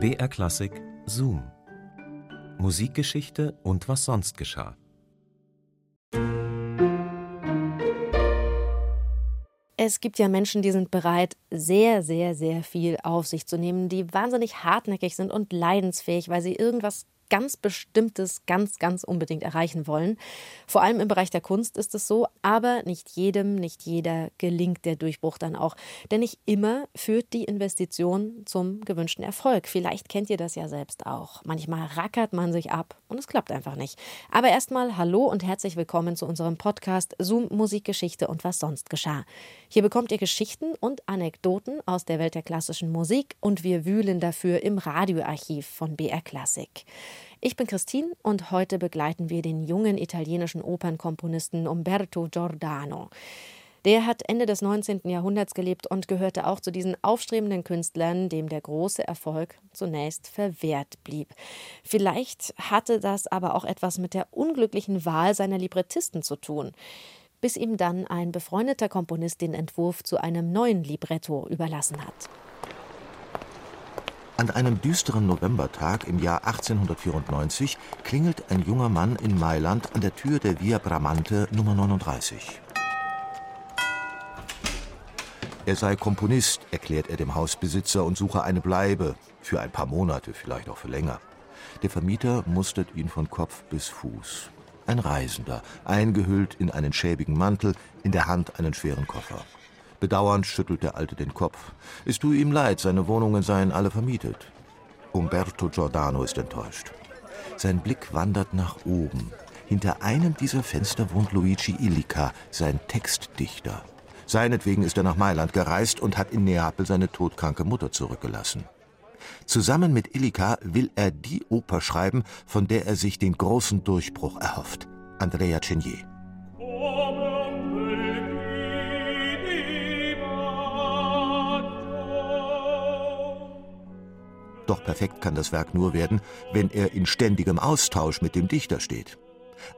BR Klassik Zoom. Musikgeschichte und was sonst geschah. Es gibt ja Menschen, die sind bereit, sehr, sehr, sehr viel auf sich zu nehmen, die wahnsinnig hartnäckig sind und leidensfähig, weil sie irgendwas ganz Bestimmtes ganz, ganz unbedingt erreichen wollen. Vor allem im Bereich der Kunst ist es so, aber nicht jedem, nicht jeder gelingt der Durchbruch dann auch. Denn nicht immer führt die Investition zum gewünschten Erfolg. Vielleicht kennt ihr das ja selbst auch. Manchmal rackert man sich ab und es klappt einfach nicht. Aber erstmal hallo und herzlich willkommen zu unserem Podcast Zoom Musikgeschichte und was sonst geschah. Hier bekommt ihr Geschichten und Anekdoten aus der Welt der klassischen Musik und wir wühlen dafür im Radioarchiv von BR Classic. Ich bin Christine und heute begleiten wir den jungen italienischen Opernkomponisten Umberto Giordano. Der hat Ende des 19. Jahrhunderts gelebt und gehörte auch zu diesen aufstrebenden Künstlern, dem der große Erfolg zunächst verwehrt blieb. Vielleicht hatte das aber auch etwas mit der unglücklichen Wahl seiner Librettisten zu tun, bis ihm dann ein befreundeter Komponist den Entwurf zu einem neuen Libretto überlassen hat. An einem düsteren Novembertag im Jahr 1894 klingelt ein junger Mann in Mailand an der Tür der Via Bramante Nummer 39. Er sei Komponist, erklärt er dem Hausbesitzer und suche eine Bleibe, für ein paar Monate, vielleicht auch für länger. Der Vermieter mustert ihn von Kopf bis Fuß. Ein Reisender, eingehüllt in einen schäbigen Mantel, in der Hand einen schweren Koffer. Bedauernd schüttelt der Alte den Kopf. Es tue ihm leid, seine Wohnungen seien alle vermietet. Umberto Giordano ist enttäuscht. Sein Blick wandert nach oben. Hinter einem dieser Fenster wohnt Luigi Illica, sein Textdichter. Seinetwegen ist er nach Mailand gereist und hat in Neapel seine todkranke Mutter zurückgelassen. Zusammen mit Illica will er die Oper schreiben, von der er sich den großen Durchbruch erhofft. Andrea Chenier. Doch perfekt kann das Werk nur werden, wenn er in ständigem Austausch mit dem Dichter steht.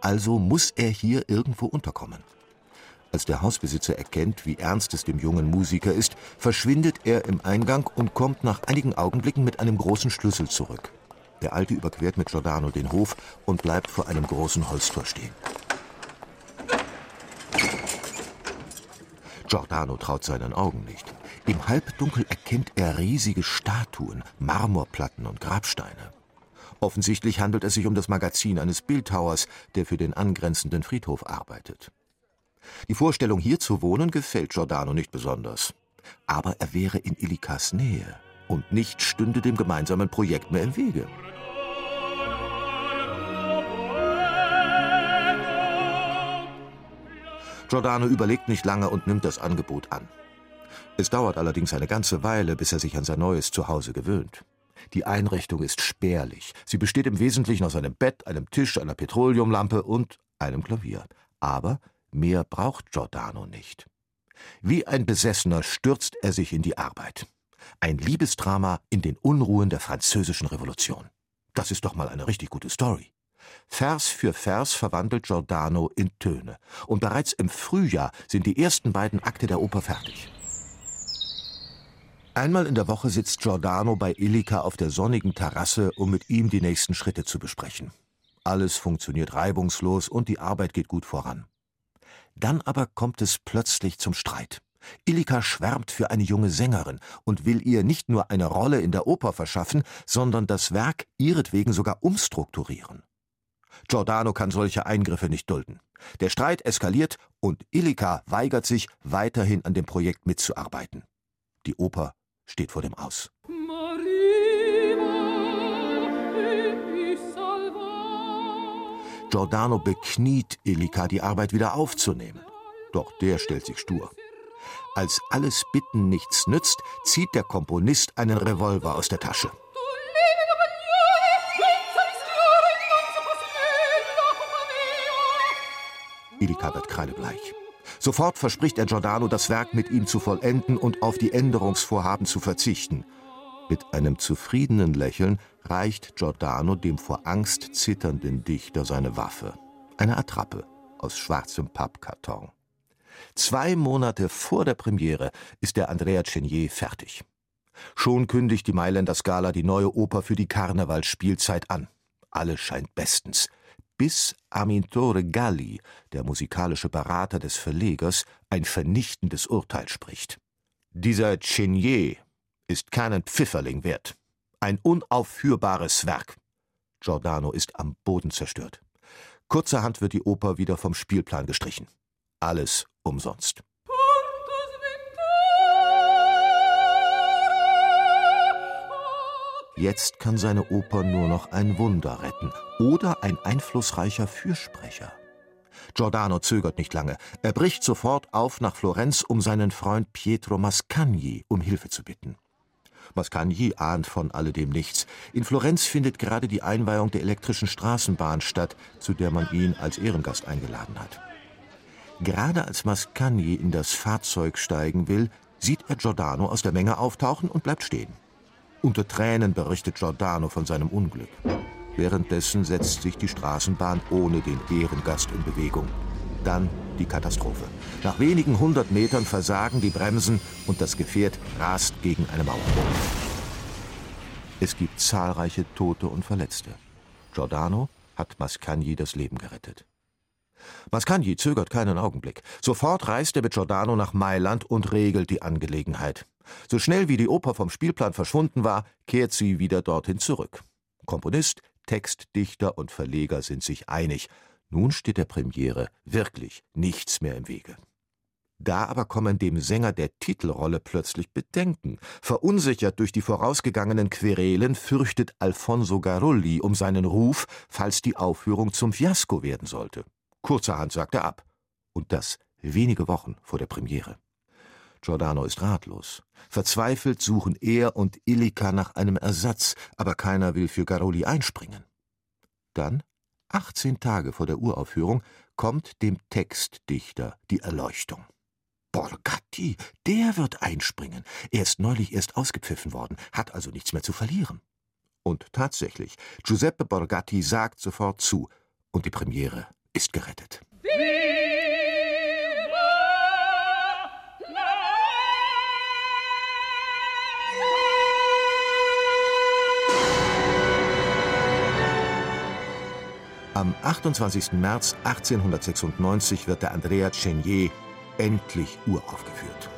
Also muss er hier irgendwo unterkommen. Als der Hausbesitzer erkennt, wie ernst es dem jungen Musiker ist, verschwindet er im Eingang und kommt nach einigen Augenblicken mit einem großen Schlüssel zurück. Der Alte überquert mit Giordano den Hof und bleibt vor einem großen Holztor stehen. Giordano traut seinen Augen nicht. Im Halbdunkel erkennt er riesige Statuen, Marmorplatten und Grabsteine. Offensichtlich handelt es sich um das Magazin eines Bildhauers, der für den angrenzenden Friedhof arbeitet. Die Vorstellung, hier zu wohnen, gefällt Giordano nicht besonders. Aber er wäre in Illikas Nähe und nichts stünde dem gemeinsamen Projekt mehr im Wege. Giordano überlegt nicht lange und nimmt das Angebot an. Es dauert allerdings eine ganze Weile, bis er sich an sein neues Zuhause gewöhnt. Die Einrichtung ist spärlich. Sie besteht im Wesentlichen aus einem Bett, einem Tisch, einer Petroleumlampe und einem Klavier. Aber mehr braucht Giordano nicht. Wie ein Besessener stürzt er sich in die Arbeit. Ein Liebesdrama in den Unruhen der französischen Revolution. Das ist doch mal eine richtig gute Story. Vers für Vers verwandelt Giordano in Töne. Und bereits im Frühjahr sind die ersten beiden Akte der Oper fertig. Einmal in der Woche sitzt Giordano bei Illica auf der sonnigen Terrasse, um mit ihm die nächsten Schritte zu besprechen. Alles funktioniert reibungslos und die Arbeit geht gut voran. Dann aber kommt es plötzlich zum Streit. Illica schwärmt für eine junge Sängerin und will ihr nicht nur eine Rolle in der Oper verschaffen, sondern das Werk ihretwegen sogar umstrukturieren. Giordano kann solche Eingriffe nicht dulden. Der Streit eskaliert und Illica weigert sich, weiterhin an dem Projekt mitzuarbeiten. Die Oper steht vor dem Aus. Giordano bekniet Elika, die Arbeit wieder aufzunehmen. Doch der stellt sich stur. Als alles Bitten nichts nützt, zieht der Komponist einen Revolver aus der Tasche. Elika wird kreidebleich. Sofort verspricht er Giordano, das Werk mit ihm zu vollenden und auf die Änderungsvorhaben zu verzichten. Mit einem zufriedenen Lächeln reicht Giordano dem vor Angst zitternden Dichter seine Waffe. Eine Attrappe aus schwarzem Pappkarton. Zwei Monate vor der Premiere ist der Andrea Chenier fertig. Schon kündigt die Mailänder Scala die neue Oper für die Karnevalsspielzeit an. Alles scheint bestens. Bis Amintore Galli, der musikalische Berater des Verlegers, ein vernichtendes Urteil spricht. Dieser Chenier ist keinen Pfifferling wert. Ein unaufführbares Werk. Giordano ist am Boden zerstört. Kurzerhand wird die Oper wieder vom Spielplan gestrichen. Alles umsonst. Jetzt kann seine Oper nur noch ein Wunder retten oder ein einflussreicher Fürsprecher. Giordano zögert nicht lange. Er bricht sofort auf nach Florenz, um seinen Freund Pietro Mascagni um Hilfe zu bitten. Mascagni ahnt von alledem nichts. In Florenz findet gerade die Einweihung der elektrischen Straßenbahn statt, zu der man ihn als Ehrengast eingeladen hat. Gerade als Mascagni in das Fahrzeug steigen will, sieht er Giordano aus der Menge auftauchen und bleibt stehen. Unter Tränen berichtet Giordano von seinem Unglück. Währenddessen setzt sich die Straßenbahn ohne den Ehrengast in Bewegung. Dann die Katastrophe. Nach wenigen hundert Metern versagen die Bremsen und das Gefährt rast gegen eine Mauer. Es gibt zahlreiche Tote und Verletzte. Giordano hat Mascagni das Leben gerettet. Mascagni zögert keinen Augenblick. Sofort reist er mit Giordano nach Mailand und regelt die Angelegenheit. So schnell wie die Oper vom Spielplan verschwunden war, kehrt sie wieder dorthin zurück. Komponist, Textdichter und Verleger sind sich einig. Nun steht der Premiere wirklich nichts mehr im Wege. Da aber kommen dem Sänger der Titelrolle plötzlich Bedenken. Verunsichert durch die vorausgegangenen Querelen fürchtet Alfonso Garulli um seinen Ruf, falls die Aufführung zum Fiasko werden sollte. Kurzerhand sagt er ab. Und das wenige Wochen vor der Premiere. Giordano ist ratlos. Verzweifelt suchen er und Illica nach einem Ersatz, aber keiner will für Garoli einspringen. Dann, 18 Tage vor der Uraufführung, kommt dem Textdichter die Erleuchtung. Borgatti, der wird einspringen. Er ist neulich erst ausgepfiffen worden, hat also nichts mehr zu verlieren. Und tatsächlich, Giuseppe Borgatti sagt sofort zu, und die Premiere ist gerettet. Am 28. März 1896 wird der Andrea Chenier endlich uraufgeführt.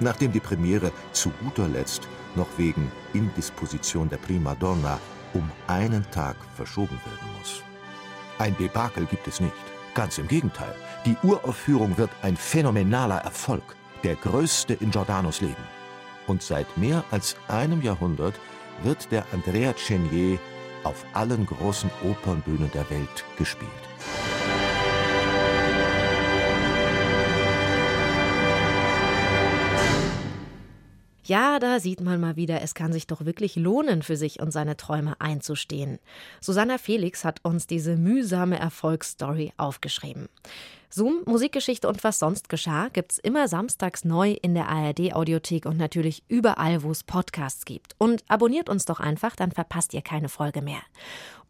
Nachdem die Premiere zu guter Letzt noch wegen Indisposition der Primadonna um einen Tag verschoben werden muss. Ein Debakel gibt es nicht. Ganz im Gegenteil. Die Uraufführung wird ein phänomenaler Erfolg, der größte in Giordanos Leben. Und seit mehr als einem Jahrhundert wird der Andrea Chenier auf allen großen Opernbühnen der Welt gespielt. Ja, da sieht man mal wieder, es kann sich doch wirklich lohnen, für sich und seine Träume einzustehen. Susanna Felix hat uns diese mühsame Erfolgsstory aufgeschrieben. Zoom, Musikgeschichte und was sonst geschah, gibt's immer samstags neu in der ARD-Audiothek und natürlich überall, wo es Podcasts gibt. Und abonniert uns doch einfach, dann verpasst ihr keine Folge mehr.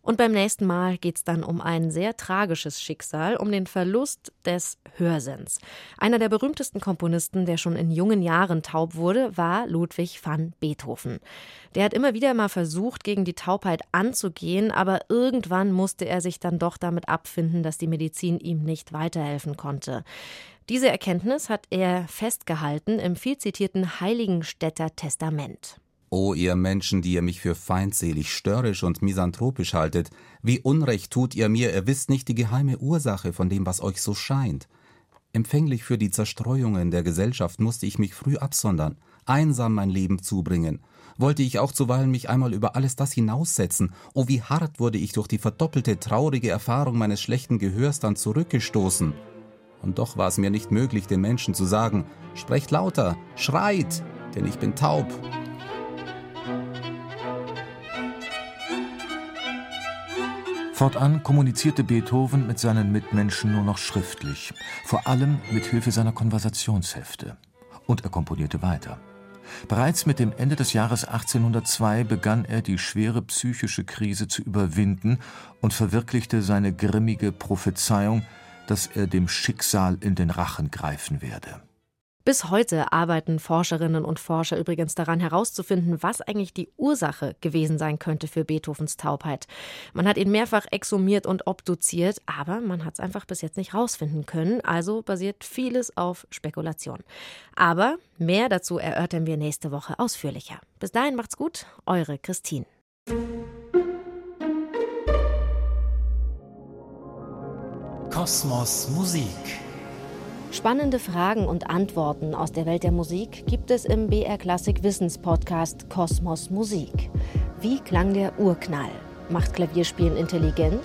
Und beim nächsten Mal geht es dann um ein sehr tragisches Schicksal, um den Verlust des Hörsinns. Einer der berühmtesten Komponisten, der schon in jungen Jahren taub wurde, war Ludwig van Beethoven. Der hat immer wieder mal versucht, gegen die Taubheit anzugehen, aber irgendwann musste er sich dann doch damit abfinden, dass die Medizin ihm nicht weiterhelfen konnte. Diese Erkenntnis hat er festgehalten im viel zitierten Heiligenstädter Testament. O ihr Menschen, die ihr mich für feindselig, störrisch und misanthropisch haltet, wie Unrecht tut ihr mir, ihr wisst nicht die geheime Ursache von dem, was euch so scheint. Empfänglich für die Zerstreuungen der Gesellschaft musste ich mich früh absondern, einsam mein Leben zubringen. Wollte ich auch zuweilen mich einmal über alles das hinaussetzen, oh wie hart wurde ich durch die verdoppelte traurige Erfahrung meines schlechten Gehörs dann zurückgestoßen. Und doch war es mir nicht möglich, den Menschen zu sagen, sprecht lauter, schreit, denn ich bin taub. Fortan kommunizierte Beethoven mit seinen Mitmenschen nur noch schriftlich, vor allem mit Hilfe seiner Konversationshefte. Und er komponierte weiter. Bereits mit dem Ende des Jahres 1802 begann er die schwere psychische Krise zu überwinden und verwirklichte seine grimmige Prophezeiung, dass er dem Schicksal in den Rachen greifen werde Bis heute arbeiten Forscherinnen und Forscher übrigens daran herauszufinden, was eigentlich die Ursache gewesen sein könnte für Beethovens Taubheit. Man hat ihn mehrfach exhumiert und obduziert, aber man hat es einfach bis jetzt nicht herausfinden können, also basiert vieles auf Spekulation. Aber mehr dazu erörtern wir nächste Woche ausführlicher. Bis dahin macht's gut, eure Christine. Kosmos Musik Spannende Fragen und Antworten aus der Welt der Musik gibt es im BR Klassik Wissenspodcast Kosmos Musik. Wie klang der Urknall? Macht Klavierspielen intelligent?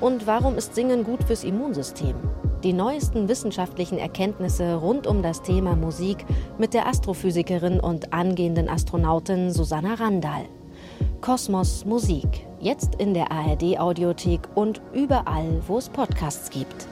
Und warum ist Singen gut fürs Immunsystem? Die neuesten wissenschaftlichen Erkenntnisse rund um das Thema Musik mit der Astrophysikerin und angehenden Astronautin Susanna Randall. Kosmos Musik, jetzt in der ARD Audiothek und überall, wo es Podcasts gibt.